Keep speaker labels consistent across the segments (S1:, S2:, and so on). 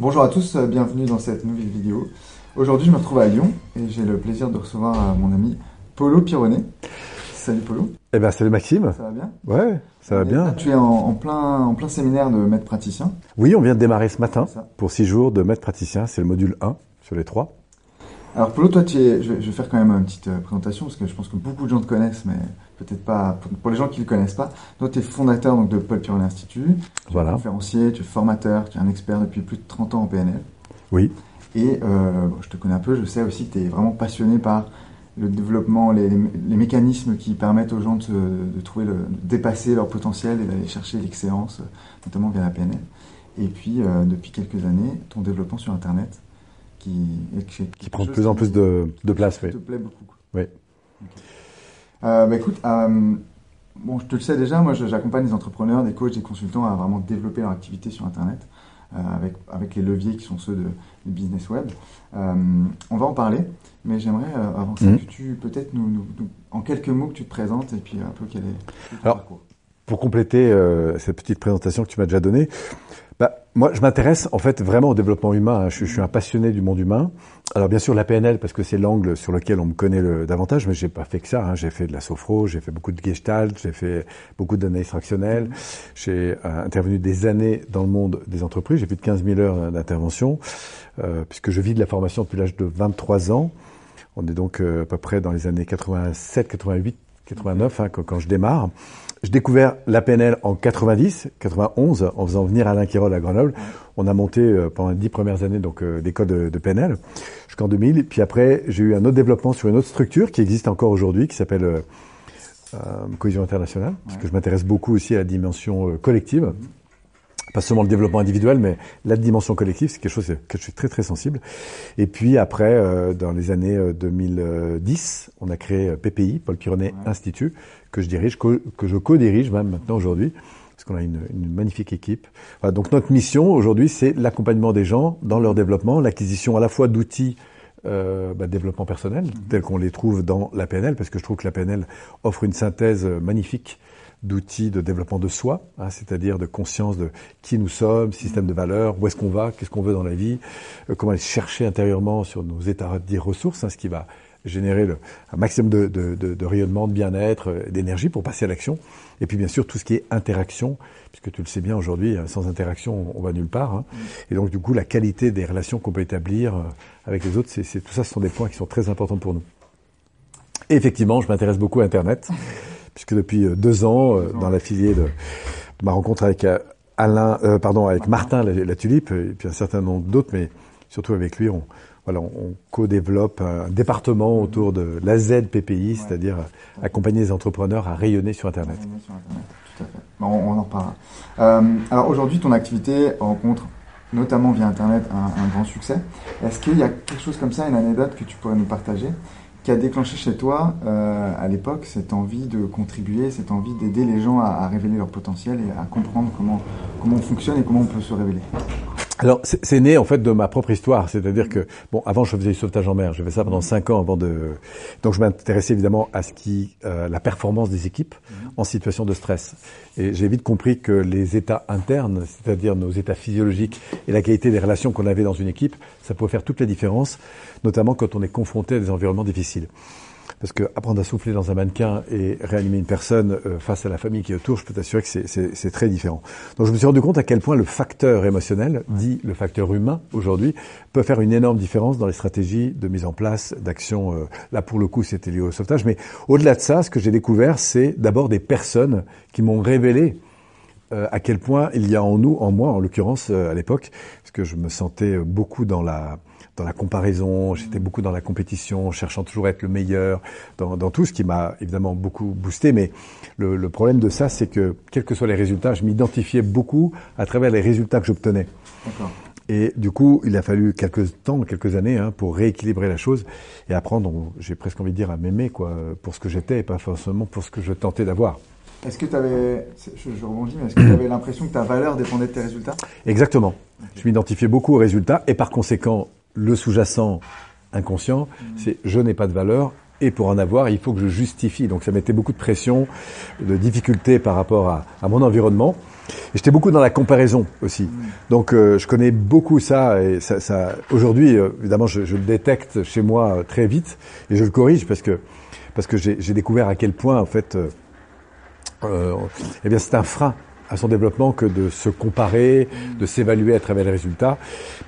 S1: Bonjour à tous, euh, bienvenue dans cette nouvelle vidéo. Aujourd'hui, je me retrouve à Lyon et j'ai le plaisir de recevoir euh, mon ami Polo Pironnet. Salut Polo.
S2: Eh ben, salut Maxime.
S1: Ça va bien?
S2: Ouais, ça va bien.
S1: tu es en, plein, en plein séminaire de maître praticien.
S2: Oui, on vient de démarrer ce matin pour six jours de maître praticien. C'est le module 1 sur les trois.
S1: Alors Polo, toi, tu es, je, vais faire quand même une petite euh, présentation parce que je pense que beaucoup de gens te connaissent, mais peut-être pas pour, les gens qui ne le connaissent pas. Toi, tu es fondateur donc, de Paul Pironnet Institut. Tu es conférencier, tu es formateur, tu es un expert depuis plus de 30 ans en PNL.
S2: Oui.
S1: Et euh, je te connais un peu, je sais aussi que tu es vraiment passionné par le développement, les, mécanismes qui permettent aux gens de, trouver le, dépasser leur potentiel et d'aller chercher l'excellence, notamment via la PNL. Et puis, euh, depuis quelques années, ton développement sur Internet, qui,
S2: qui prend de plus en plus de, place.
S1: oui. te plaît beaucoup.
S2: Oui.
S1: Euh, bah, écoute, euh, bon, je te le sais déjà, moi j'accompagne des entrepreneurs, des coachs, des consultants à vraiment développer leur activité sur Internet euh, avec, avec les leviers qui sont ceux de, du business web. on va en parler, mais j'aimerais avant ça mhm. que tu peut-être nous, en quelques mots que tu te présentes et puis un peu quel est
S2: ton Alors, parcours. Pour compléter cette petite présentation que tu m'as déjà donnée, bah, moi, je m'intéresse en fait vraiment au développement humain. Hein. Je, suis un passionné du monde humain. Alors bien sûr la PNL parce que c'est l'angle sur lequel on me connaît le, davantage, mais j'ai pas fait que ça. Hein. J'ai fait de la sophro, j'ai fait beaucoup de gestalt, j'ai fait beaucoup d'analyse fractionnelle. J'ai euh, intervenu des années dans le monde des entreprises. J'ai plus de 15 000 heures d'intervention euh, puisque je vis de la formation depuis l'âge de 23 ans. On est donc euh, à peu près dans les années 87, 88, 89 hein, quand, je démarre. J'ai découvert la PNL en 90, 91, en faisant venir Alain Quirol à Grenoble. On a monté euh, pendant les dix premières années donc euh, l'école de, de, PNL jusqu'en 2000. Puis après, j'ai eu un autre développement sur une autre structure qui existe encore aujourd'hui, qui s'appelle euh, euh Cohésion internationale, parce que je m'intéresse beaucoup aussi à la dimension collective pas seulement le développement individuel, mais la dimension collective, c'est quelque chose que je suis très très sensible. Et puis après, euh, dans les années 2010, on a créé PPI, Paul Pironnet Institut, que je dirige, que, je co-dirige même maintenant aujourd'hui, parce qu'on a une, une, magnifique équipe. Voilà, donc notre mission aujourd'hui, c'est l'accompagnement des gens dans leur développement, l'acquisition à la fois d'outils euh, bah, développement personnel, mhm. tels qu'on les trouve dans la PNL, parce que je trouve que la PNL offre une synthèse magnifique d'outils de développement de soi, hein, c'est-à-dire de conscience de qui nous sommes, système de valeurs, où est-ce qu'on va, qu'est-ce qu'on veut dans la vie, euh, comment aller chercher intérieurement sur nos états de ressources, hein, ce qui va générer le, un maximum de, de, de, rayonnement, de bien-être, euh, d'énergie pour passer à l'action. Et puis bien sûr tout ce qui est interaction, puisque tu le sais bien aujourd'hui, hein, sans interaction on va nulle part. Hein. Et donc du coup la qualité des relations qu'on peut établir euh, avec les autres, c'est, tout ça, ce sont des points qui sont très importants pour nous. Effectivement, je m'intéresse beaucoup à Internet, puisque depuis euh, deux ans, dans la filière de, ma rencontre avec Alain, pardon, avec Martin la, la, Tulipe, et puis un certain nombre d'autres, mais surtout avec lui, on, voilà, on co-développe un département autour de la ZPPI, c'est-à-dire accompagner les entrepreneurs à rayonner sur Internet.
S1: Sur Internet tout à fait. on, en reparlera. Euh, alors aujourd'hui, ton activité rencontre notamment via Internet un, grand succès. Est-ce qu'il y a quelque chose comme ça, une anecdote que tu pourrais nous partager, qui a déclenché chez toi euh, à l'époque cette envie de contribuer, cette envie d'aider les gens à, à, révéler leur potentiel et à comprendre comment, comment on fonctionne et comment on peut se révéler?
S2: Alors, c'est né en fait de ma propre histoire, c'est-à-dire que bon, avant je faisais du sauvetage en mer, je faisais ça pendant cinq ans avant de, donc je m'intéressais évidemment à ce qui, euh, la performance des équipes en situation de stress. Et j'ai vite compris que les états internes, c'est-à-dire nos états physiologiques et la qualité des relations qu'on avait dans une équipe, ça pouvait faire toute la différence, notamment quand on est confronté à des environnements difficiles. Parce que apprendre à souffler dans un mannequin et réanimer une personne euh, face à la famille qui est autour, je peux t'assurer que c'est très différent. Donc je me suis rendu compte à quel point le facteur émotionnel, dit le facteur humain aujourd'hui, peut faire une énorme différence dans les stratégies de mise en place d'actions. Euh, là pour le coup c'était lié au sauvetage, mais au-delà de ça, ce que j'ai découvert, c'est d'abord des personnes qui m'ont révélé euh, à quel point il y a en nous, en moi en l'occurrence à l'époque, parce que je me sentais beaucoup dans la dans la comparaison, j'étais beaucoup dans la compétition, cherchant toujours à être le meilleur dans, dans tout, ce qui m'a évidemment beaucoup boosté. Mais le, le problème de ça, c'est que quels que soient les résultats, je m'identifiais beaucoup à travers les résultats que j'obtenais. Et du coup, il a fallu quelques temps, quelques années, hein, pour rééquilibrer la chose et apprendre, j'ai presque envie de dire, à m'aimer quoi, pour ce que j'étais et pas forcément pour ce que je tentais d'avoir.
S1: Est-ce que tu avais, je, je, rebondis, mais est-ce que tu avais l'impression que ta valeur dépendait de tes résultats?
S2: Exactement. Je m'identifiais beaucoup aux résultats et par conséquent, le sous-jacent inconscient, c'est je n'ai pas de valeur et pour en avoir, il faut que je justifie. Donc ça mettait beaucoup de pression, de difficultés par rapport à, mon environnement. Et j'étais beaucoup dans la comparaison aussi. Donc euh, je connais beaucoup ça et ça, ça aujourd'hui euh, évidemment je, je, le détecte chez moi euh, très vite et je le corrige parce que parce que j'ai découvert à quel point en fait euh, eh bien c'est un frein à son développement que de se comparer, de s'évaluer à travers les résultats,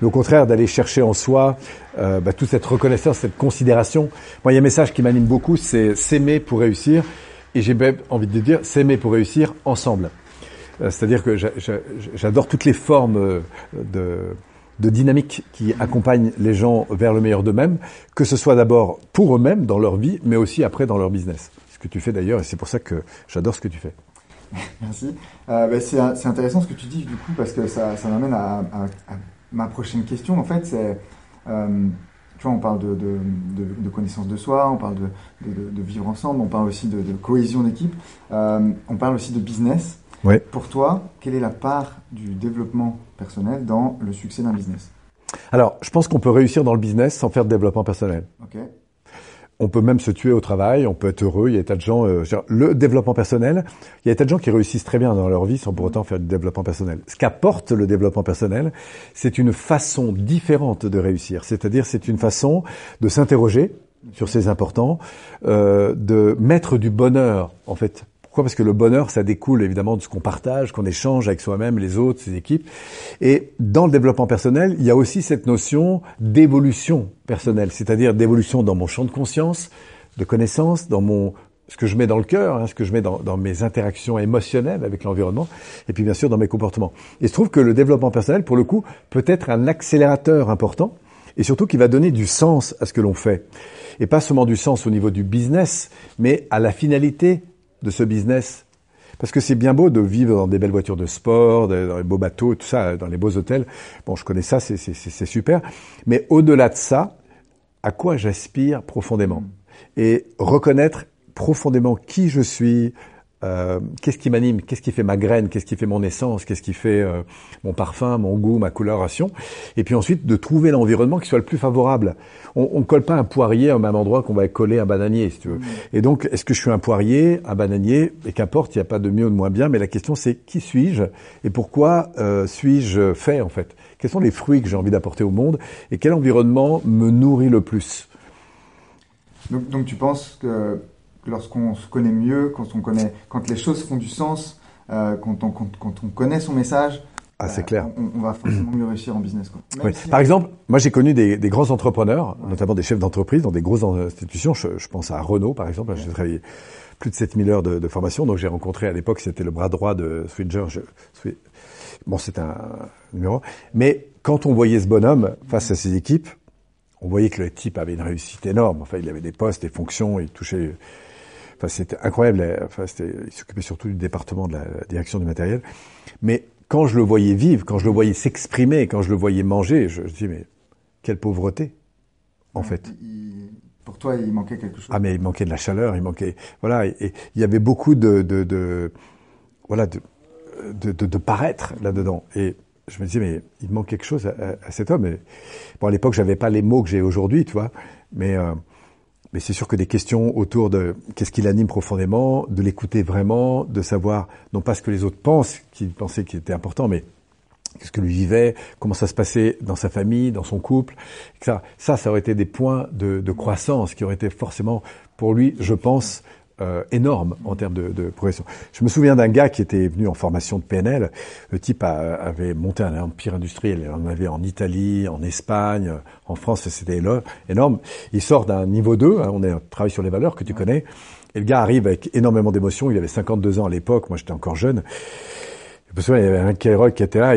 S2: mais au contraire d'aller chercher en soi euh, bah, toute cette reconnaissance, cette considération. Moi, il y a un message qui m'anime beaucoup, c'est s'aimer pour réussir, et j'ai même envie de dire s'aimer pour réussir ensemble. Euh, C'est-à-dire que j'adore toutes les formes euh, de, de dynamique qui accompagnent les gens vers le meilleur d'eux-mêmes, que ce soit d'abord pour eux-mêmes dans leur vie, mais aussi après dans leur business. Ce que tu fais d'ailleurs, et c'est pour ça que j'adore ce que tu fais.
S1: Merci. Euh, bah, c'est intéressant ce que tu dis du coup parce que ça, ça m'amène à, à, à, ma prochaine question. En fait, c'est, euh, tu vois, on parle de, de, de, de, connaissance de soi, on parle de, vivre ensemble, on parle aussi de, cohésion d'équipe, euh, on parle aussi de business.
S2: Ouais.
S1: Pour toi, quelle est la part du développement personnel dans le succès d'un business?
S2: Alors, je pense qu'on peut réussir dans le business sans faire de développement personnel.
S1: Ok.
S2: On peut même se tuer au travail, on peut être heureux. Il y a des tas de gens. Euh, le développement personnel, il y a des tas de gens qui réussissent très bien dans leur vie sans pour autant faire du développement personnel. Ce qu'apporte le développement personnel, c'est une façon différente de réussir. C'est-à-dire, c'est une façon de s'interroger sur ces importants, euh, de mettre du bonheur en fait pourquoi? Parce que le bonheur, ça découle évidemment de ce qu'on partage, qu'on échange avec soi-même, les autres, ses équipes. Et dans le développement personnel, il y a aussi cette notion d'évolution personnelle, c'est-à-dire d'évolution dans mon champ de conscience, de connaissance, dans mon ce que je mets dans le cœur, hein, ce que je mets dans, dans mes interactions émotionnelles avec l'environnement, et puis bien sûr dans mes comportements. Et je trouve que le développement personnel, pour le coup, peut être un accélérateur important, et surtout qui va donner du sens à ce que l'on fait. Et pas seulement du sens au niveau du business, mais à la finalité de ce business parce que c'est bien beau de vivre dans des belles voitures de sport, dans les beaux bateaux, tout ça, dans les beaux hôtels. Bon, je connais ça, c'est super. Mais au-delà de ça, à quoi j'aspire profondément? Et reconnaître profondément qui je suis, euh, qu'est-ce qui m'anime, qu'est-ce qui fait ma graine, qu'est-ce qui fait mon essence, qu'est-ce qui fait euh, mon parfum, mon goût, ma coloration, et puis ensuite de trouver l'environnement qui soit le plus favorable. On ne colle pas un poirier au même endroit qu'on va coller un bananier, si tu veux. Mmh. Et donc, est-ce que je suis un poirier, un bananier, et qu'importe, il n'y a pas de mieux ou de moins bien, mais la question c'est qui suis-je? Et pourquoi euh, suis-je fait en fait? Quels sont les fruits que j'ai envie d'apporter au monde? Et quel environnement me nourrit le plus?
S1: Donc, donc tu penses que lorsqu'on se connaît mieux, quand on connaît, quand les choses font du sens, euh, quand, on, quand, quand, on connaît son message.
S2: Ah, c'est clair.
S1: On, on, va forcément mieux réussir en business. Quoi.
S2: Oui. Si Par exemple, moi j'ai connu des, des, grands entrepreneurs, ouais. notamment des chefs d'entreprise dans des grosses institutions. Je, je, pense à Renault, par exemple. Ouais. J'ai travaillé plus de 7000 heures de, de formation. Donc j'ai rencontré à l'époque, c'était le bras droit de Switcher. Je, bon, c'est un numéro. Mais quand on voyait ce bonhomme face à ses équipes, on voyait que le type avait une réussite énorme. Enfin, il avait des postes, des fonctions, il touchait Enfin, c'était incroyable. Enfin, il s'occupait surtout du département de la, la, direction du matériel. Mais quand je le voyais vivre, quand je le voyais s'exprimer, quand je le voyais manger, je, je dis mais quelle pauvreté, en ouais, fait.
S1: Il, pour toi, il manquait quelque chose.
S2: Ah mais il manquait de la chaleur, il manquait voilà, et, et il y avait beaucoup de, de, de voilà de, paraître là-dedans. Et je me disais mais il manque quelque chose à, à, à cet homme. Et, bon à l'époque j'avais pas les mots que j'ai aujourd'hui, tu vois, mais euh, mais c'est sûr que des questions autour de qu'est-ce qui l'anime profondément, de l'écouter vraiment, de savoir non pas ce que les autres pensent, qu'ils pensaient qu'il était important, mais qu'est-ce que lui vivait, comment ça se passait dans sa famille, dans son couple, etc. Ça, ça aurait été des points de croissance qui auraient été forcément pour lui, je pense, euh, énorme en termes de, progression. Je me souviens d'un gars qui était venu en formation de PNL. Le type avait monté un empire industriel. En avait en Italie, en Espagne, en France, c'était énorme. Il sort d'un niveau 2, hein, on, est, on travaille sur les valeurs que tu connais. Et le gars arrive avec énormément d'émotions. Il avait 52 ans à l'époque, moi j'étais encore jeune. Il y avait un Kellogg qui était là,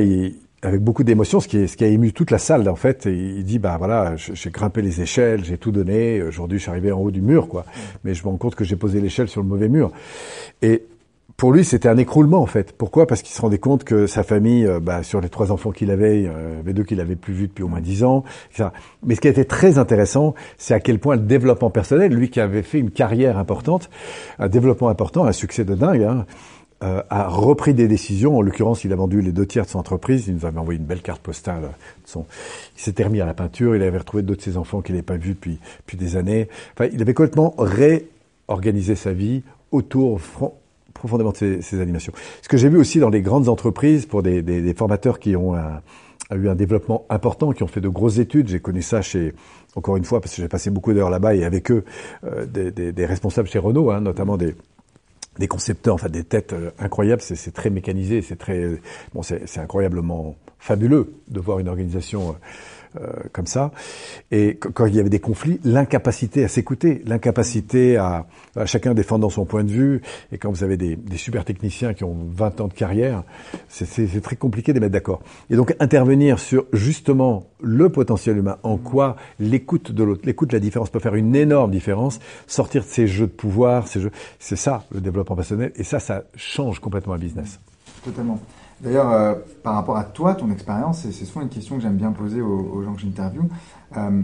S2: avec beaucoup d'émotion, ce qui, ce qui a ému toute la salle en fait. Il dit bah voilà, j'ai grimpé les échelles, j'ai tout donné. Aujourd'hui, je suis arrivé en haut du mur, quoi. Mais je me rends compte que j'ai posé l'échelle sur le mauvais mur. Et pour lui, c'était un écroulement en fait. Pourquoi? Parce qu'il se rendait compte que sa famille, euh, bah, sur les trois enfants qu'il avait, il y avait deux qu'il avait plus vus depuis au moins dix ans. Mais ce qui a été très intéressant, c'est à quel point le développement personnel, lui qui avait fait une carrière importante, un développement important, un succès de dingue. Hein, euh, a repris des décisions. En l'occurrence, il a vendu les deux tiers de son entreprise. Il nous avait envoyé une belle carte postale. Son... Il s'était remis à la peinture. Il avait retrouvé d'autres de ses enfants qu'il n'avait pas vus depuis, des années. Enfin, il avait complètement réorganisé sa vie autour profondément de ces, animations. Ce que j'ai vu aussi dans les grandes entreprises, pour des, formateurs qui ont eu un développement important, qui ont fait de grosses études, j'ai connu ça chez, encore une fois, parce que j'ai passé beaucoup d'heures là-bas et avec eux, euh, des, des, des, responsables chez Renault, hein, notamment des, des concepteurs, enfin des têtes euh, incroyables. C'est très mécanisé, c'est très bon, c'est incroyablement fabuleux de voir une organisation. Euh, comme ça. Et quand il y avait des conflits, l'incapacité à s'écouter, l'incapacité à, chacun défendre son point de vue. Et quand vous avez des, des super techniciens qui ont 20 ans de carrière, c'est très compliqué de mettre d'accord. Et donc intervenir sur justement le potentiel humain, en quoi l'écoute de l'autre, l'écoute de la différence peut faire une énorme différence, sortir de ces jeux de pouvoir, ces jeux, c'est ça le développement personnel. Et ça, ça change complètement un business.
S1: Totalement. D'ailleurs, euh, par rapport à toi, ton expérience, c'est souvent une question que j'aime bien poser aux, gens que j'interviewe, euh,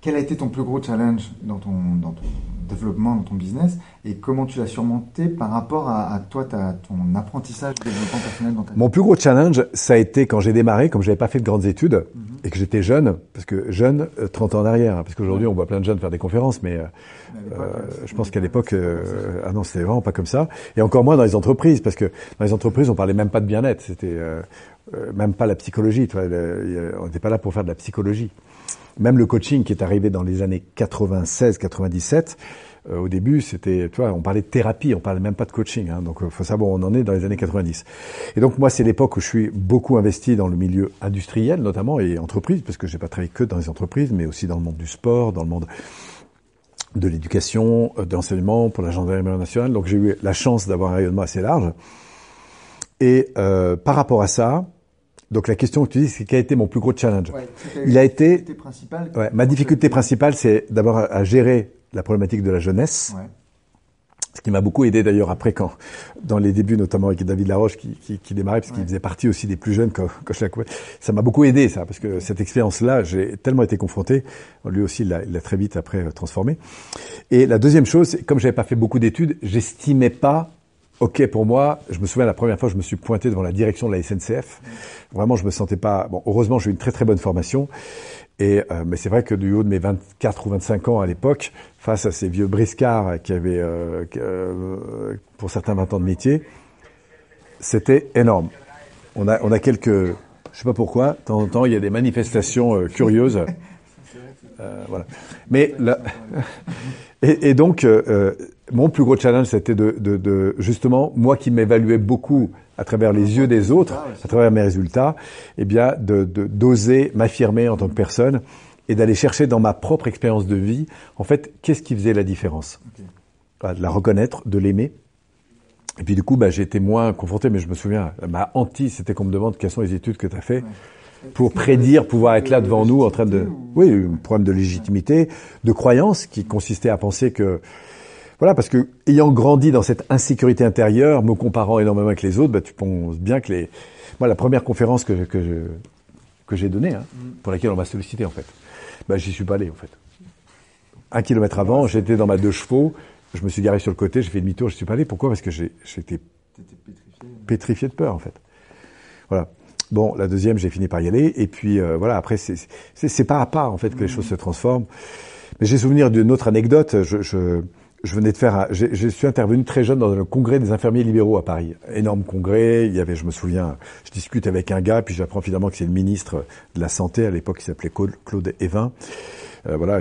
S1: quel a été ton plus gros challenge dans ton, dans ton développement, dans ton business, et comment tu l'as surmonté par rapport à, toi, ta, ton apprentissage développement personnel dans ta
S2: Mon plus gros challenge, ça a été quand j'ai démarré, comme je n'avais pas fait de grandes études. Et que j'étais jeune, parce que jeune, 30 euh, ans en arrière, hein, parce qu'aujourd'hui on voit plein de jeunes faire des conférences, mais euh, je pense qu'à l'époque, euh, ah non, c'était vraiment pas comme ça. Et encore moins dans les entreprises, parce que dans les entreprises, on parlait même pas de bien-être. C'était euh, même pas la psychologie. Tu vois, on n'était pas là pour faire de la psychologie. Même le coaching qui est arrivé dans les années 96, 97. au début, c'était, tu vois, on parlait de thérapie, on parlait même pas de coaching. Hein, donc, faut savoir où on en est dans les années 90. Et donc, moi, c'est l'époque où je suis beaucoup investi dans le milieu industriel, notamment, et entreprise, parce que j'ai pas travaillé que dans les entreprises, mais aussi dans le monde du sport, dans le monde de l'éducation, euh, de l'enseignement pour la gendarmerie nationale. Donc j'ai eu la chance d'avoir un rayonnement assez large. Et euh, par rapport à ça, donc la question que tu dis, c'est quel a été mon plus gros challenge?
S1: Il a été...
S2: Ouais, ma difficulté principale, c'est d'abord à gérer la problématique de la jeunesse. Ouais. Ce qui m'a beaucoup aidé d'ailleurs après quand, dans les débuts notamment avec David Laroche qui, qui, qui démarrait, parce qu'il faisait partie aussi des plus jeunes quand, quand je l'ai Ça m'a beaucoup aidé ça, parce que cette expérience-là, j'ai tellement été confronté. Lui aussi, il l'a très vite après euh, transformé. Et la deuxième chose, comme j'avais pas fait beaucoup d'études, j'estimais pas OK pour moi. Je me souviens la première fois, je me suis pointé devant la direction de la SNCF. Vraiment, je me sentais pas. Bon, heureusement, j'ai eu une très très bonne formation. Et, euh, mais c'est vrai que du haut de mes 24 ou 25 ans à l'époque, face à ces vieux briscards qui avaient, euh, euh, pour certains, 20 ans de métier, c'était énorme. On a, on a quelques, je sais pas pourquoi, de temps en temps, il y a des manifestations curieuses. voilà. Mais là, et, et, donc, mon plus gros challenge, c'était de, de, de, justement, moi qui m'évaluais beaucoup à travers les yeux des autres, à travers mes résultats, eh bien, de d'oser m'affirmer en tant que personne et d'aller chercher dans ma propre expérience de vie, en fait, qu'est-ce qui faisait la différence? De la reconnaître, de l'aimer. Et puis du coup, bah, j'ai été moins confronté, mais je me souviens, ma hantise, c'était qu'on me demande quelles sont les études que tu as fait pour prédire pouvoir être là devant nous en train de... Oui, un problème de légitimité, de croyance qui consistait à penser que voilà, parce que ayant grandi dans cette insécurité intérieure, me comparant énormément avec les autres, bah, tu penses bien que les. Moi, la première conférence que, que, je, que j'ai donnée, hein, mm. pour laquelle on m'a sollicité en fait, bah, j'y suis pas allé en fait. Un kilomètre avant, j'étais dans ma deux chevaux, je me suis garé sur le côté, j'ai fait demi-tour, je suis pas allé. Pourquoi? Parce que j'étais pétrifié. de peur en fait. Voilà. Bon, la deuxième, j'ai fini par y aller, et puis euh, voilà. Après, c'est pas à pas en fait que les mm. choses se transforment. Mais j'ai souvenir d'une autre anecdote. je, je je venais de faire, je suis intervenu très jeune dans le congrès des infirmiers libéraux à Paris. Énorme congrès. Il y avait, je me souviens, je discute avec un gars, puis j'apprends finalement que c'est le ministre de la santé à l'époque, qui s'appelait Claude Evin. Euh, voilà.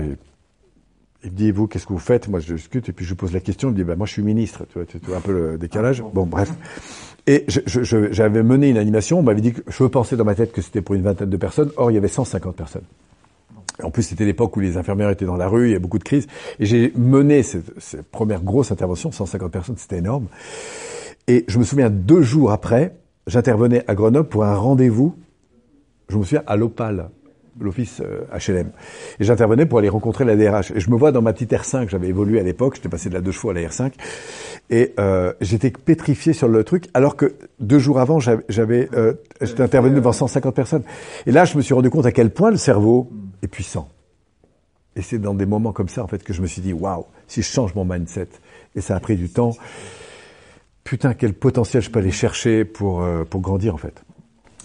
S2: Il me dit, vous, qu'est-ce que vous faites? Moi, je discute, et puis je pose la question. Il me dit, bah, moi, je suis ministre. Tu vois, tu vois un peu le décalage. Bon, bref. Et j'avais mené une animation. On m'avait dit que je pensais dans ma tête que c'était pour une vingtaine de personnes. Or, il y avait 150 personnes. En plus, c'était l'époque où les infirmières étaient dans la rue, il y a beaucoup de crises. Et j'ai mené cette, première grosse intervention, 150 personnes, c'était énorme. Et je me souviens, deux jours après, j'intervenais à Grenoble pour un rendez-vous, je me souviens, à l'Opal, l'office HLM. Euh, et j'intervenais pour aller rencontrer la DRH. Et je me vois dans ma petite R5, j'avais évolué à l'époque, j'étais passé de la deux chevaux à la R5. Et euh, j'étais pétrifié sur le truc, alors que deux jours avant, j'avais, euh, j'étais intervenu devant 150 personnes. Et là, je me suis rendu compte à quel point le cerveau et puissant. Et c'est dans des moments comme ça, en fait, que je me suis dit, waouh, si je change mon mindset, et ça a pris du temps, putain, quel potentiel je peux aller chercher pour, euh, pour grandir, en fait.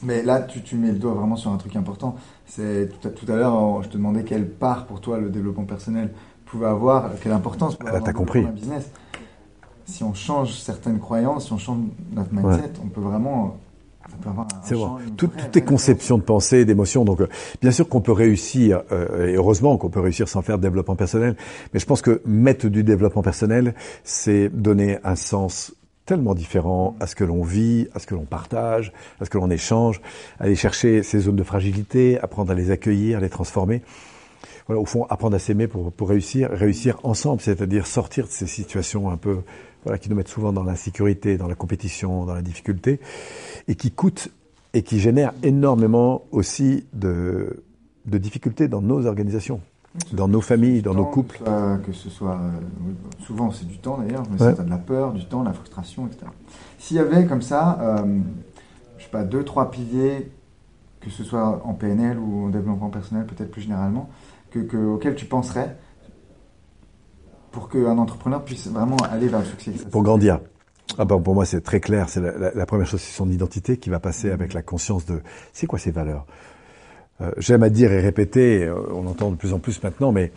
S1: Mais là, tu, tu, mets le doigt vraiment sur un truc important. C'est tout à, tout à l'heure, je te demandais quelle part pour toi le développement personnel pouvait avoir, quelle importance pour
S2: avoir compris.
S1: un business. si on change certaines croyances, si on change notre mindset, on peut vraiment
S2: c'est vrai. toutes tes conceptions de pensée, d'émotions. Donc, euh, bien sûr qu'on peut réussir, euh, et heureusement qu'on peut réussir sans faire de développement personnel. Mais je pense que mettre du développement personnel, c'est donner un sens tellement différent à ce que l'on vit, à ce que l'on partage, à ce que l'on échange, aller chercher ces zones de fragilité, apprendre à les accueillir, à les transformer. Voilà, au fond, apprendre à s'aimer pour, pour réussir, réussir ensemble, c'est-à-dire sortir de ces situations un peu voilà, qui nous mettent souvent dans l'insécurité, dans la compétition, dans la difficulté, et qui coûtent et qui génèrent énormément aussi de, de difficultés dans nos organisations, dans nos familles, dans nos couples.
S1: Que ce soit, euh, souvent c'est du temps d'ailleurs, mais c'est de la peur, du temps, de la frustration, etc. S'il y avait comme ça, euh, je sais pas, deux, trois piliers, que ce soit en PNL ou en développement personnel, peut-être plus généralement, que, que, auxquels tu penserais, pour qu'un entrepreneur puisse vraiment aller vers le succès
S2: Pour grandir. Ah ben pour moi c'est très clair. C'est la, première chose, c'est son identité qui va passer avec la conscience de c'est quoi ses valeurs? Euh, j'aime à dire et répéter, euh, on entend de plus en plus maintenant, mais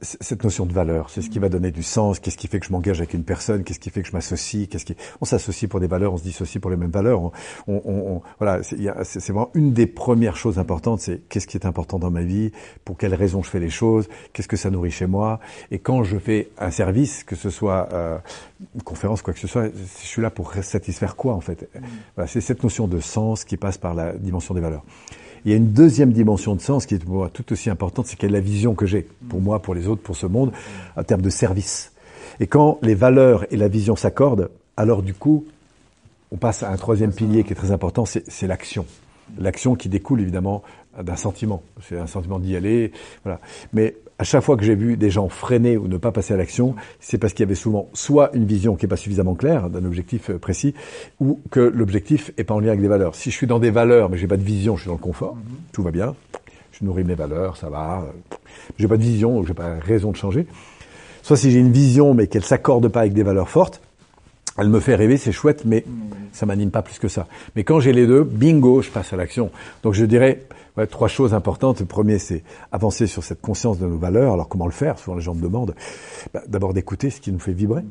S2: cette notion de valeur, c'est ce qui va donner du sens. Qu'est-ce qui fait que je m'engage avec une personne Qu'est-ce qui fait que je m'associe Qu'est-ce qui On s'associe pour des valeurs, on se dissocie pour les mêmes valeurs. On, on, on voilà, c'est vraiment une des premières choses importantes. C'est qu'est-ce qui est important dans ma vie Pour quelles raisons je fais les choses Qu'est-ce que ça nourrit chez moi Et quand je fais un service, que ce soit euh, une conférence, quoi que ce soit, je suis là pour satisfaire quoi en fait? Voilà, C'est cette notion de sens qui passe par la dimension des valeurs. Il y a une deuxième dimension de sens qui est pour moi tout aussi importante, c'est quelle est la vision que j'ai, pour moi, pour les autres, pour ce monde, en termes de service. Et quand les valeurs et la vision s'accordent, alors du coup, on passe à un troisième pilier qui est très important, c'est l'action. L'action qui découle évidemment d'un sentiment. C'est un sentiment d'y aller, voilà. Mais à chaque fois que j'ai vu des gens freiner ou ne pas passer à l'action, c'est parce qu'il y avait souvent soit une vision qui n'est pas suffisamment claire d'un objectif euh, précis, ou que l'objectif est pas en lien avec des valeurs. Si je suis dans des valeurs, mais j'ai pas de vision, je suis dans le confort, mhm. tout va bien, je nourris mes valeurs, ça va, j'ai pas de vision, donc j'ai pas raison de changer. Soit si j'ai une vision, mais qu'elle s'accorde pas avec des valeurs fortes, elle me fait rêver, c'est chouette, mais mhm. ça m'anime pas plus que ça. Mais quand j'ai les deux, bingo, je passe à l'action. Donc je dirais, Ouais, trois choses importantes. Le premier, c'est avancer sur cette conscience de nos valeurs. Alors comment le faire? Souvent les gens me demandent. Bah, D'abord d'écouter ce qui nous fait vibrer,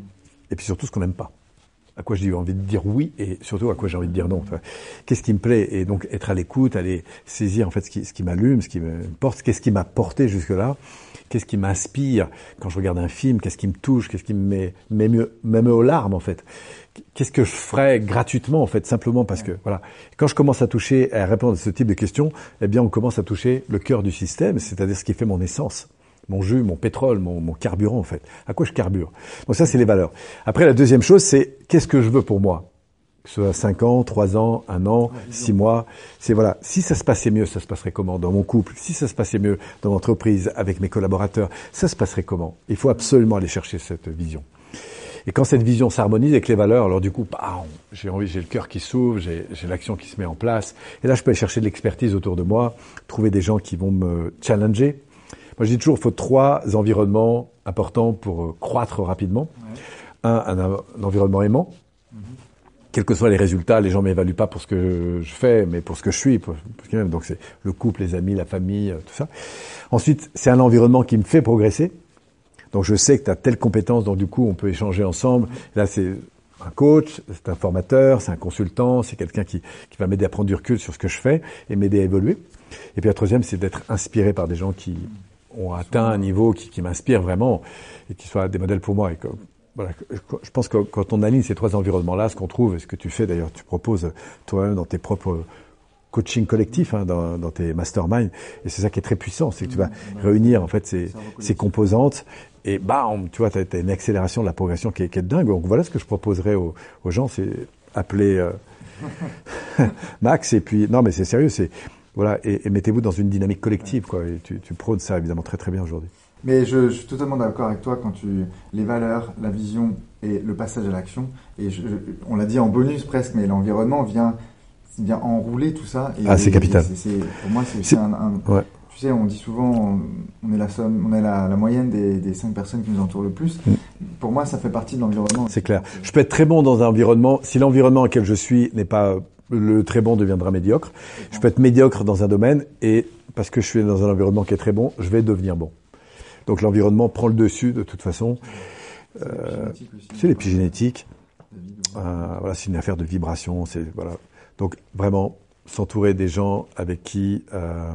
S2: et puis surtout ce qu'on n'aime pas. À quoi j'ai envie de dire oui, et surtout à quoi j'ai envie de dire non. Qu'est-ce qui me plaît? Et donc être à l'écoute, aller saisir en fait ce qui, ce qui m'allume, ce qui me porte, qu'est-ce qui m'a porté jusque-là, qu'est-ce qui m'inspire quand je regarde un film, qu'est-ce qui me touche, qu'est-ce qui me met, met, mieux, met aux larmes en fait. Qu'est-ce que je ferais gratuitement en fait simplement parce que voilà. Quand je commence à toucher à répondre à ce type de questions eh bien on commence à toucher le cœur du système c'est-à-dire ce qui fait mon essence mon jus mon pétrole mon, mon carburant en fait. À quoi je carbure? Donc ça c'est les valeurs. Après la deuxième chose c'est qu'est-ce que je veux pour moi? Que ce soit 5 ans, 3 ans, 1 an, 6 mois, c'est voilà, si ça se passait mieux, ça se passerait comment dans mon couple? Si ça se passait mieux dans l'entreprise, avec mes collaborateurs, ça se passerait comment? Il faut absolument aller chercher cette vision. Et quand cette vision s'harmonise avec les valeurs, alors du coup, bah, j'ai envie, j'ai le cœur qui s'ouvre, j'ai l'action qui se met en place. Et là, je peux aller chercher de l'expertise autour de moi, trouver des gens qui vont me challenger. Moi, je dis toujours, il faut trois environnements importants pour euh, croître rapidement. Un, un, environnement aimant. Mm-hmm. Quels que soient les résultats, les gens m'évaluent pas pour ce que je fais, mais pour ce que je suis. Pour, donc c'est le couple, les amis, la famille, euh, tout ça. Ensuite, c'est un environnement qui me fait progresser. Donc je sais que tu as telle compétence, donc du coup on peut échanger ensemble. Là c'est un coach, c'est un formateur, c'est un consultant, c'est quelqu'un qui, va m'aider à prendre du recul sur ce que je fais et m'aider à évoluer. Et puis la troisième, c'est d'être inspiré par des gens qui ont atteint un niveau qui, m'inspire vraiment et qui soient des modèles pour moi. Voilà, je pense que quand on aligne ces trois environnements-là, ce qu'on trouve, et ce que tu fais d'ailleurs, tu proposes toi-même dans tes propres coaching collectif hein, dans, dans, tes masterminds. Et c'est ça qui est très puissant, c'est que tu vas réunir en fait ces, ces composantes et bam, tu vois, tu as, une accélération de la progression qui est, qui est, dingue. Donc voilà ce que je proposerais aux, aux gens, c'est appeler euh, Max et puis non mais c'est sérieux, c'est voilà et, et mettez-vous dans une dynamique collective quoi. Et tu, tu prônes ça évidemment très très bien aujourd'hui.
S1: Mais je, je, suis totalement d'accord avec toi quand tu les valeurs, la vision et le passage à l'action. Et je, on l'a dit en bonus presque, mais l'environnement vient vient enrouler tout ça. Et,
S2: ah c'est capital.
S1: pour moi c'est un, un ouais tu sais, on dit souvent, on, est la somme, on est la, la moyenne des, des, cinq personnes qui nous entourent le plus. Mm. Pour moi, ça fait partie de l'environnement.
S2: C'est clair. Je peux être très bon dans un environnement. Si l'environnement dans lequel je suis n'est pas le très bon, deviendra médiocre. Je peux être médiocre dans un domaine et parce que je suis dans un environnement qui est très bon, je vais devenir bon. Donc l'environnement prend le dessus de toute façon. c'est l'épigénétique. Euh, voilà, c'est une affaire de vibration. C'est voilà. Donc vraiment s'entourer des gens avec qui euh,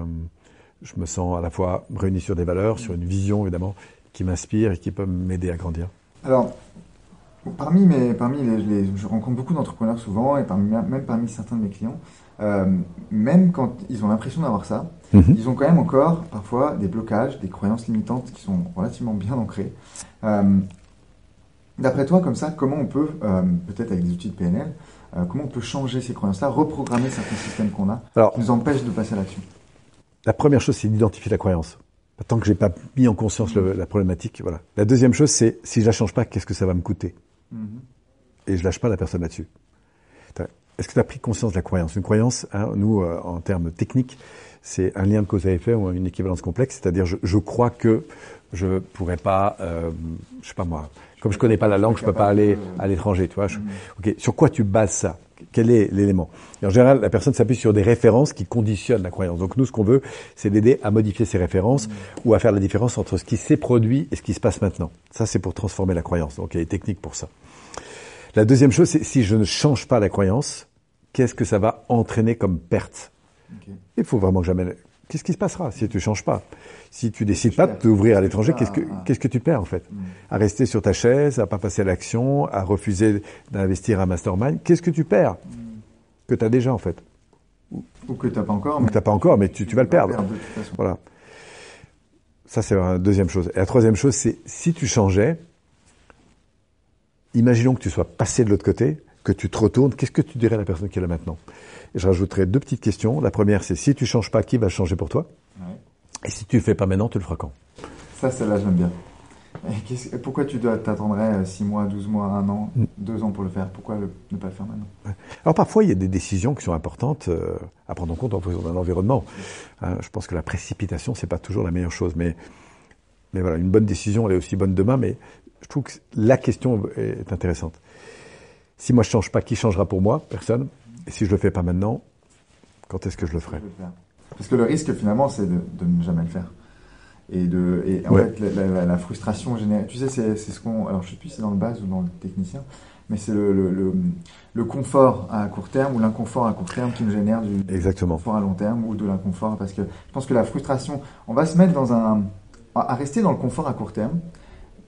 S2: je me sens à la fois réuni sur des valeurs, sur une vision évidemment qui m'inspire et qui peut m'aider à grandir.
S1: Alors, parmi mes, parmi les, je rencontre beaucoup d'entrepreneurs souvent et parmi, même parmi certains de mes clients, euh, même quand ils ont l'impression d'avoir ça, mhm. ils ont quand même encore parfois des blocages, des croyances limitantes qui sont relativement bien ancrées. Euh, D'après toi, comme ça, comment on peut, euh, peut-être avec des outils de PNL, comment on peut changer ces croyances-là, reprogrammer certains systèmes qu'on a, qui nous empêchent de passer à l'action
S2: La première chose, c'est d'identifier la croyance. Tant que j'ai pas mis en conscience la problématique, voilà. La deuxième chose, c'est si je la change pas, qu'est-ce que ça va me coûter? Mm-hmm. Et je lâche pas la personne là-dessus. Est-ce que tu as pris conscience de la croyance? Une croyance, hein, nous, euh, en termes techniques, c'est un lien de cause à effet ou une équivalence complexe, c'est-à-dire je, je, crois que je pourrais pas, euh, je sais pas moi, comme je connais pas la langue, je peux pas aller à l'étranger, tu vois. ok, sur quoi tu bases ça? Quel est l'élément? En général, la personne s'appuie sur des références qui conditionnent la croyance. Donc nous, ce qu'on veut, c'est l'aider à modifier ces références ou à faire la différence entre ce qui s'est produit et ce qui se passe maintenant. Ça, c'est pour transformer la croyance. Donc il y a des techniques pour ça. La deuxième chose, c'est si je ne change pas la croyance, qu'est-ce que ça va entraîner comme perte Il faut vraiment que j'amène. Qu'est-ce qui se passera si tu ne changes pas? Si tu décides pas de t'ouvrir à l'étranger, qu'est-ce que qu'est-ce que tu perds en fait? Hmm. À rester sur ta chaise, à pas passer à l'action, à refuser d'investir un mastermind, qu'est-ce que tu perds hmm. Que tu as déjà en fait?
S1: Ou que tu n'as pas encore.
S2: Ou que tu pas encore, mais tu, vas le perdre. Voilà. Ça c'est la deuxième chose. Et la troisième chose, c'est si tu changeais, imaginons que tu sois passé de l'autre côté, que tu te retournes, qu'est-ce que tu dirais à la personne qui est là maintenant? Et je rajouterai deux petites questions. La première, c'est si tu changes pas, qui va changer pour toi? Et si tu le fais pas maintenant, tu le feras quand?
S1: Ça, celle-là, j'aime bien. Et pourquoi tu t'attendrais 6 mois, 12 mois, 1 an, 2 mm. ans pour le faire? Pourquoi ne pas le faire maintenant?
S2: Alors parfois, il y a des décisions qui sont importantes euh, à prendre en compte en fonction d'un environnement. Hein, je pense que la précipitation, c'est pas toujours la meilleure chose, mais mais voilà, une bonne décision, elle est aussi bonne demain. Mais je trouve que la question est intéressante. Si moi je change pas, qui changera pour moi? Personne. Et si je le fais pas maintenant, quand est-ce que je le ferai?
S1: Parce que le risque finalement, c'est de, ne jamais le faire. Et, de, et en fait, la, frustration générée. Tu sais, c'est ce qu'on. Alors je sais plus si c'est dans le base ou dans le technicien, mais c'est le, le, le, confort à court terme ou l'inconfort à court terme qui nous génère du
S2: Exactement.
S1: confort à long terme ou de l'inconfort. Parce que je pense que la frustration, on va se mettre dans un. à rester dans le confort à court terme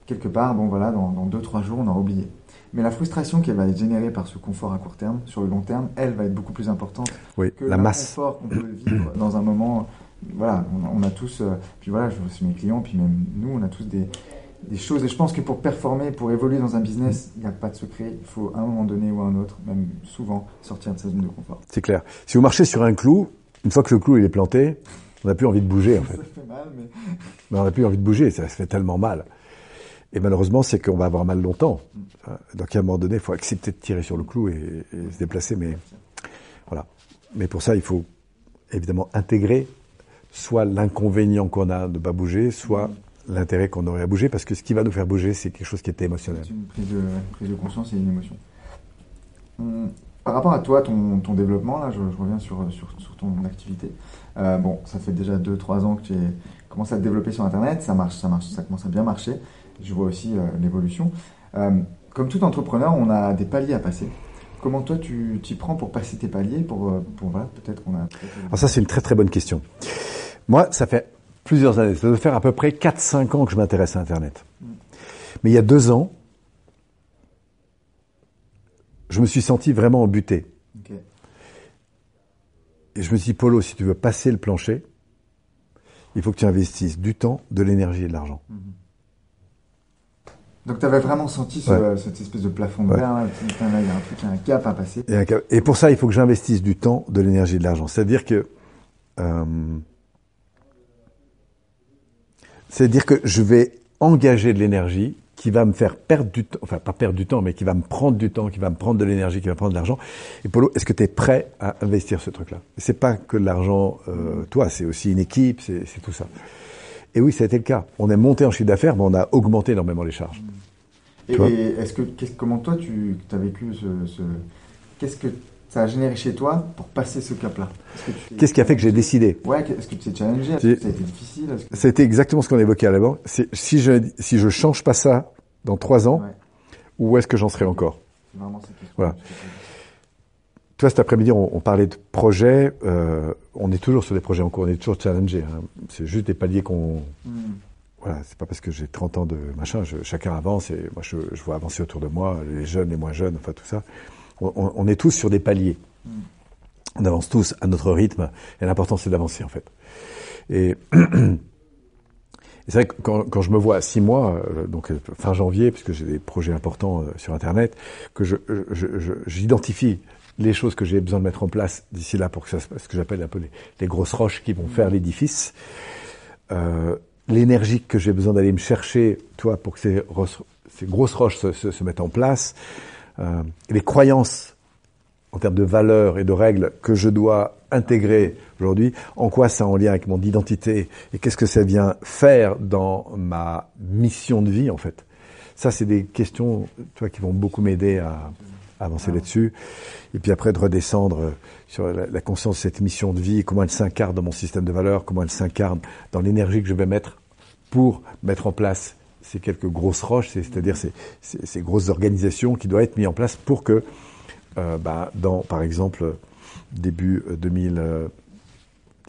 S1: quelque part, bon voilà, dans, dans deux, trois jours, on aura oublié. Mais la frustration qu'elle va être générée par ce confort à court terme, sur le long terme, elle va être beaucoup plus importante
S2: oui,
S1: que
S2: la masse.
S1: confort qu'on peut vivre dans un moment. Voilà, on, a tous, euh, puis voilà, je aussi mes clients, puis même nous, on a tous des, des choses. Et je pense que pour performer, pour évoluer dans un business, il n'y a pas de secret. Il faut à un moment donné ou à un autre, même souvent, sortir de sa zone de confort.
S2: C'est clair. Si vous marchez sur un clou, une fois que le clou il est planté, on n'a plus envie de bouger en fait.
S1: ça fait mal, mais...
S2: mais on n'a plus envie de bouger, ça se fait tellement mal. Et malheureusement, c'est qu'on va avoir mal longtemps. Donc à un moment donné, il faut accepter de tirer sur le clou et, se déplacer. Mais voilà. Mais pour ça, il faut évidemment intégrer soit l'inconvénient qu'on a de ne pas bouger, soit l'intérêt qu'on aurait à bouger, parce que ce qui va nous faire bouger, c'est quelque chose qui était émotionnel.
S1: C'est une prise de, conscience et une émotion. Hum, par rapport à toi, ton, développement, là, je, reviens sur, ton activité. Euh, bon, ça fait déjà 2-3 ans que tu commencé à te développer sur Internet, ça marche, ça marche, ça commence à bien marcher je vois aussi euh, l'évolution. Euh, comme tout entrepreneur, on a des paliers à passer. Comment toi tu t'y prends pour passer tes paliers pour, euh, pour voilà, peut-être qu'on a.
S2: Alors ça c'est une très très bonne question. Moi, ça fait plusieurs années, ça doit faire à peu près 4-5 ans que je m'intéresse à Internet. Mm. Mais il y a deux ans, je me suis senti vraiment embuté. Et je me suis dit, Polo, si tu veux passer le plancher, il faut que tu investisses du temps, de l'énergie et de l'argent. Mm-hmm.
S1: Donc tu avais vraiment senti cette espèce de plafond de verre, là, il y a un truc, il y a un cap à passer.
S2: Et, pour ça, il faut que j'investisse du temps, de l'énergie et de l'argent. C'est-à-dire que... Euh, c'est-à-dire que je vais engager de l'énergie qui va me faire perdre du temps, enfin pas perdre du temps, mais qui va me prendre du temps, qui va me prendre de l'énergie, qui va me prendre de l'argent. Et Polo, est-ce que tu es prêt à investir ce truc-là? C'est pas que de l'argent, euh, toi, c'est aussi une équipe, c'est tout ça. Et oui, ça a été le cas. On est monté en chiffre d'affaires, mais on a augmenté énormément les charges.
S1: Et, est-ce que, comment toi, tu as vécu ce, qu'est-ce que ça a généré chez toi pour passer ce cap-là?
S2: Qu'est-ce qui a fait que j'ai décidé?
S1: Ouais, est-ce que tu t'es challengé? Est-ce que ça a été difficile
S2: C'était exactement ce qu'on évoquait à l'avant. Si je si je change pas ça, dans trois ans,
S1: Ouais.
S2: où est-ce que j'en serai encore?
S1: C'est vraiment cette question.
S2: Voilà.
S1: que
S2: Toi, cet après-midi, on, on parlait de projets. euh, on est toujours sur des projets en cours, on est toujours challengé. hein. C'est juste des paliers qu'on.
S1: Hmm.
S2: Voilà, c'est pas parce que j'ai 30 ans de machin, je- chacun avance et moi je, je vois avancer autour de moi, les jeunes, les moins jeunes, enfin tout ça. On, on- on est tous sur des paliers.
S1: Mm.
S2: On avance tous à notre rythme et l'important c'est d'avancer en fait. Et, c'est vrai que quand, quand je me vois à six mois, euh, donc euh, fin janvier, puisque j'ai des projets importants sur Internet, que je, je- je- j'identifie les choses que j'ai besoin de mettre en place d'ici là pour que ça se passe, ce que j'appelle un peu les, grosses roches qui vont faire l'édifice. Euh, l'énergie que j'ai besoin d'aller me chercher, toi, pour que ces, ros- ces grosses roches se, mettent en place, euh, les croyances en termes de valeurs et de règles que je dois intégrer aujourd'hui, en quoi ça en lien avec mon identité et qu'est-ce que ça vient faire dans ma mission de vie, en fait. Ça, c'est des questions, toi, qui vont beaucoup m'aider à, avancer là-dessus. Et puis après, de redescendre euh, sur la, la conscience de cette mission de vie, comment elle s'incarne dans mon système de valeurs, comment elle s'incarne dans l'énergie que je vais mettre pour mettre en place ces quelques grosses roches, c'est- c'est-à-dire ces, ces- ces grosses organisations qui doivent être mises en place pour que, euh, bah, dans, par exemple, début euh,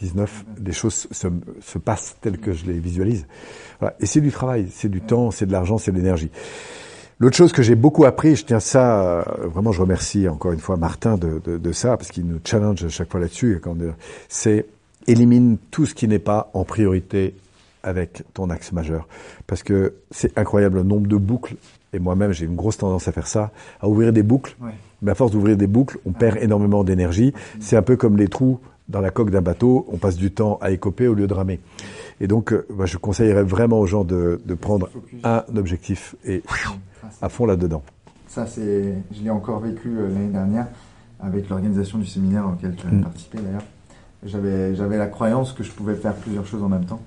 S2: 2019, les choses se, se passent telles que je les visualise. Voilà. Et c'est du travail, c'est du temps, c'est de l'argent, c'est de l'énergie. L'autre chose que j'ai beaucoup appris, je tiens ça, euh, vraiment je remercie encore une fois Martin de, de, de ça, parce qu'il nous challenge à chaque fois là-dessus, c'est élimine tout ce qui n'est pas en priorité avec ton axe majeur. Parce que c'est incroyable le nombre de boucles, et moi-même j'ai une grosse tendance à faire ça, à ouvrir des boucles,
S1: Ouais.
S2: mais à force d'ouvrir des boucles, on perd énormément d'énergie. C'est un peu comme les trous dans la coque d'un bateau, on passe du temps à écoper au lieu de ramer. Et donc, moi, je conseillerais vraiment aux gens de, de prendre un objectif et à fond là-dedans.
S1: Ça, c'est, je l'ai encore vécu euh, l'année dernière avec l'organisation du séminaire auquel tu as
S2: Mm.
S1: participé d'ailleurs. J'avais, j'avais la croyance que je pouvais faire plusieurs choses en même temps.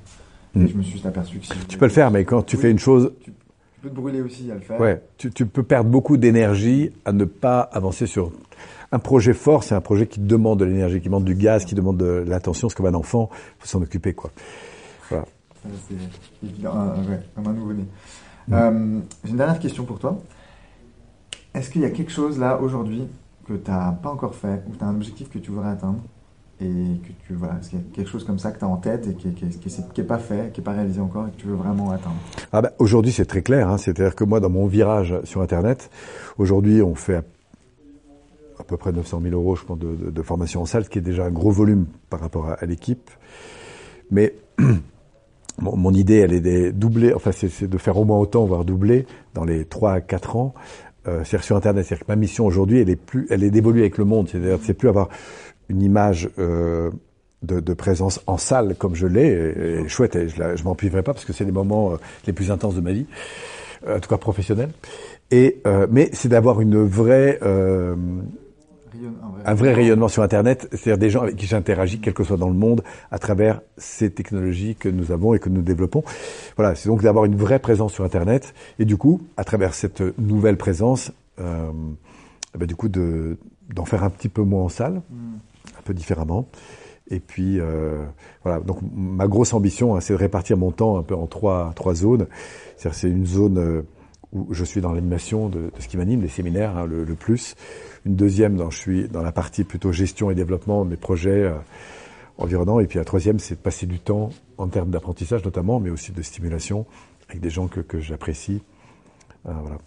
S1: Et
S2: Mm.
S1: je me suis aperçu que si
S2: Tu peux le faire, mais quand tu
S1: Oui.
S2: fais une chose,
S1: tu peux te brûler aussi à le faire.
S2: ouais, tu, tu peux perdre beaucoup d'énergie à ne pas avancer sur un projet fort. C'est un projet qui demande de l'énergie, qui demande du gaz, qui demande de l'attention. C'est comme un enfant, faut s'en occuper, quoi. Voilà.
S1: Ça, c'est évident, Ah, ouais, comme un nouveau-né. Euh, j'ai une dernière question pour toi. Est-ce qu'il y a quelque chose là aujourd'hui que tu n'as pas encore fait ou tu as un objectif que tu voudrais atteindre et que tu voilà, est-ce qu'il y a quelque chose comme ça que tu as en tête et qui n'est pas fait, qui n'est pas réalisé encore et que tu veux vraiment atteindre?
S2: Ah ben, aujourd'hui, c'est très clair. Hein. C'est-à-dire que moi, dans mon virage sur Internet, aujourd'hui, on fait à, peu près 900 000 euros, je pense, de formation en salle, ce qui est déjà un gros volume par rapport à, à l'équipe. Mais mon, idée, elle est de doubler, enfin, c'est c'est de faire au moins autant, voire doubler, dans les 3 à 4 ans. Euh, c'est-à-dire sur Internet. Que ma mission aujourd'hui, elle est plus, elle est d'évoluer avec le monde. C'est-à-dire, c'est plus avoir une image euh, de, présence en salle comme je l'ai, et, et chouette, et je, la- je m'en priverai pas parce que c'est les moments euh, les plus intenses de ma vie, en tout cas professionnels. Et mais c'est d'avoir une vraie,
S1: un vrai,
S2: un vrai rayonnement sur Internet, c'est-à-dire des gens avec qui j'interagis, quel que soit dans le monde, à travers ces technologies que nous avons et que nous développons. Voilà, c'est donc d'avoir une vraie présence sur Internet, et du coup, à travers cette nouvelle présence, euh, eh ben, du coup, de d'en faire un petit peu moins en salle,
S1: Hmm.
S2: un peu différemment. Et puis euh, voilà. Donc ma grosse ambition, hein, c'est de répartir mon temps un peu en trois trois zones. C'est-à-dire c'est une zone euh, où je suis dans l'animation de, de ce qui m'anime, les séminaires hein, le, plus. Une deuxième, je suis dans la partie plutôt gestion et développement des projets euh, environnants. Et puis la troisième, c'est de passer du temps en termes d'apprentissage notamment, mais aussi de stimulation avec des gens que, que j'apprécie. Euh, voilà.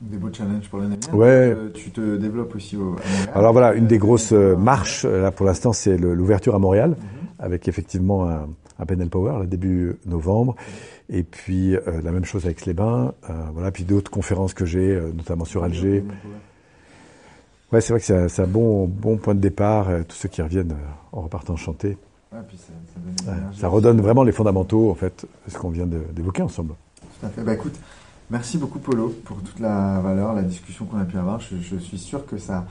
S1: Des beaux challenges pour l'année.
S2: Ouais.
S1: Euh, tu te développes aussi au, à Montréal.
S2: Alors voilà, une des grosses euh, marches, euh, là pour l'instant, c'est l'ouverture à Montréal,
S1: Mhm.
S2: avec effectivement un, un panel power, là, début novembre. Et puis euh, la même chose avec les bains, euh, voilà, puis d'autres conférences que j'ai, euh, notamment sur Alger. Ouais, c'est vrai que c'est un, bon, bon point de départ, tous ceux qui reviennent en repartant chanter.
S1: Ouais, puis ça, ça donne
S2: ça redonne vraiment les fondamentaux, en fait, ce qu'on vient d'évoquer ensemble.
S1: Tout à fait. Bah écoute, merci beaucoup Polo pour toute la valeur, la discussion qu'on a pu avoir. Je, je suis sûr que ça.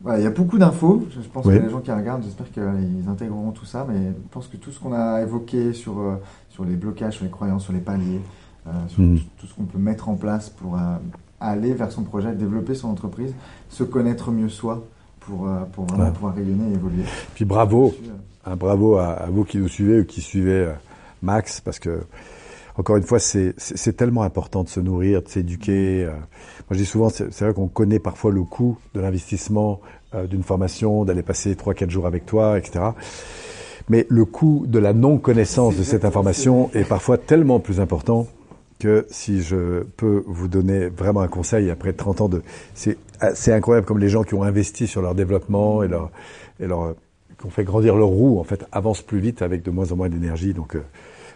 S1: Voilà, il y a beaucoup d'infos. Je je pense
S2: Oui.
S1: que les gens qui regardent, j'espère qu'ils intégreront tout ça. Mais je pense que tout ce qu'on a évoqué sur, euh, sur les blocages, sur les croyances, sur les paliers, euh, sur
S2: Mhm.
S1: tout, ce qu'on peut mettre en place pour euh, aller vers son projet, développer son entreprise, se connaître mieux soi pour, pour vraiment
S2: Ouais.
S1: pouvoir rayonner et évoluer.
S2: Puis bravo, un bravo à, à vous qui nous suivez ou qui suivez Max, parce que encore une fois, c'est tellement important de se nourrir, de s'éduquer. Moi, je dis souvent, c'est vrai qu'on connaît parfois le coût de l'investissement d'une formation, d'aller passer trois, quatre jours avec toi, etc. Mais le coût de la non-connaissance de cette information est parfois tellement plus important que si je peux vous donner vraiment un conseil après 30 ans de... C'est incroyable comme les gens qui ont investi sur leur développement et leur... Et leur qui ont fait grandir leur roue, en fait, avancent plus vite avec de moins en moins d'énergie. Donc, euh,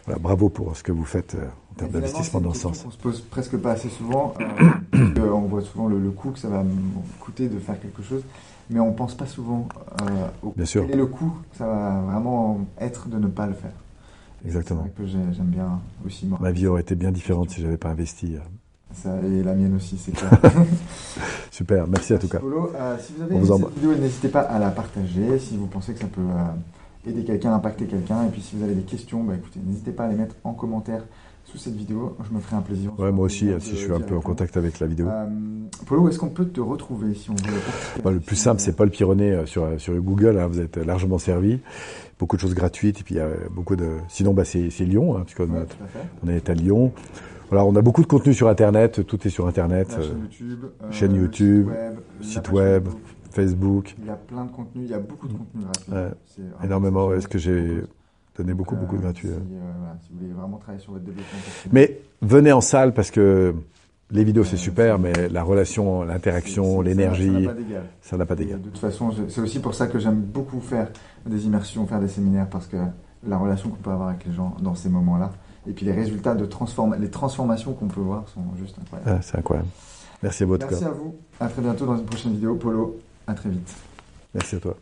S2: voilà, bravo pour ce que vous faites euh, en termes d'investissement dans ce sens.
S1: On se pose presque pas assez souvent. Euh, on voit souvent le, coût que ça va coûter de faire quelque chose, mais on pense pas souvent au
S2: Bien sûr.
S1: quel est le coût ça va vraiment être de ne pas le faire.
S2: Exactement.
S1: que j'aime bien aussi moi.
S2: Ma vie aurait été bien différente si j'avais pas investi.
S1: Ça, et la mienne aussi, c'est clair.
S2: Super, merci, en tout cas.
S1: Polo, euh, si vous avez cette vidéo, n'hésitez pas à la partager si vous pensez que ça peut euh, aider quelqu'un, impacter quelqu'un. Et puis si vous avez des questions, bah, écoutez, n'hésitez pas à les mettre en commentaire sous cette vidéo. Je me ferai un plaisir.
S2: Ouais, moi aussi, si je suis un peu en contact avec la vidéo.
S1: Euh, Polo, où est-ce qu'on peut te retrouver si on veut
S2: bah, Le plus simple, c'est Paul Pironnet sur, sur Google. Hein, vous êtes largement servi beaucoup de choses gratuites. Et puis il y a beaucoup de. Sinon, bah, c'est Lyon, hein, puisqu'on on est à Lyon. Voilà, on a beaucoup de contenu sur Internet. Tout est sur Internet.
S1: chaîne YouTube,
S2: euh, chaîne YouTube site web, Facebook.
S1: Il y a plein de contenu. Il y a beaucoup de contenu gratuit.
S2: énormément. Est-ce que j'ai donné beaucoup, beaucoup de gratuit
S1: si, euh, si, vous voulez vraiment travailler sur votre développement
S2: Mais venez en salle parce que les vidéos, c'est super, mais la relation, l'interaction, l'énergie, ça n'a pas d'égal.
S1: De toute façon, c'est aussi pour ça que j'aime beaucoup faire des immersions, faire des séminaires, parce que la relation qu'on peut avoir avec les gens dans ces moments-là, et puis les résultats de transform les transformations qu'on peut voir sont juste incroyables.
S2: Ah, c'est incroyable. Merci à vous.
S1: Merci à vous. À très bientôt dans une prochaine vidéo. Polo, à très vite.
S2: Merci à toi.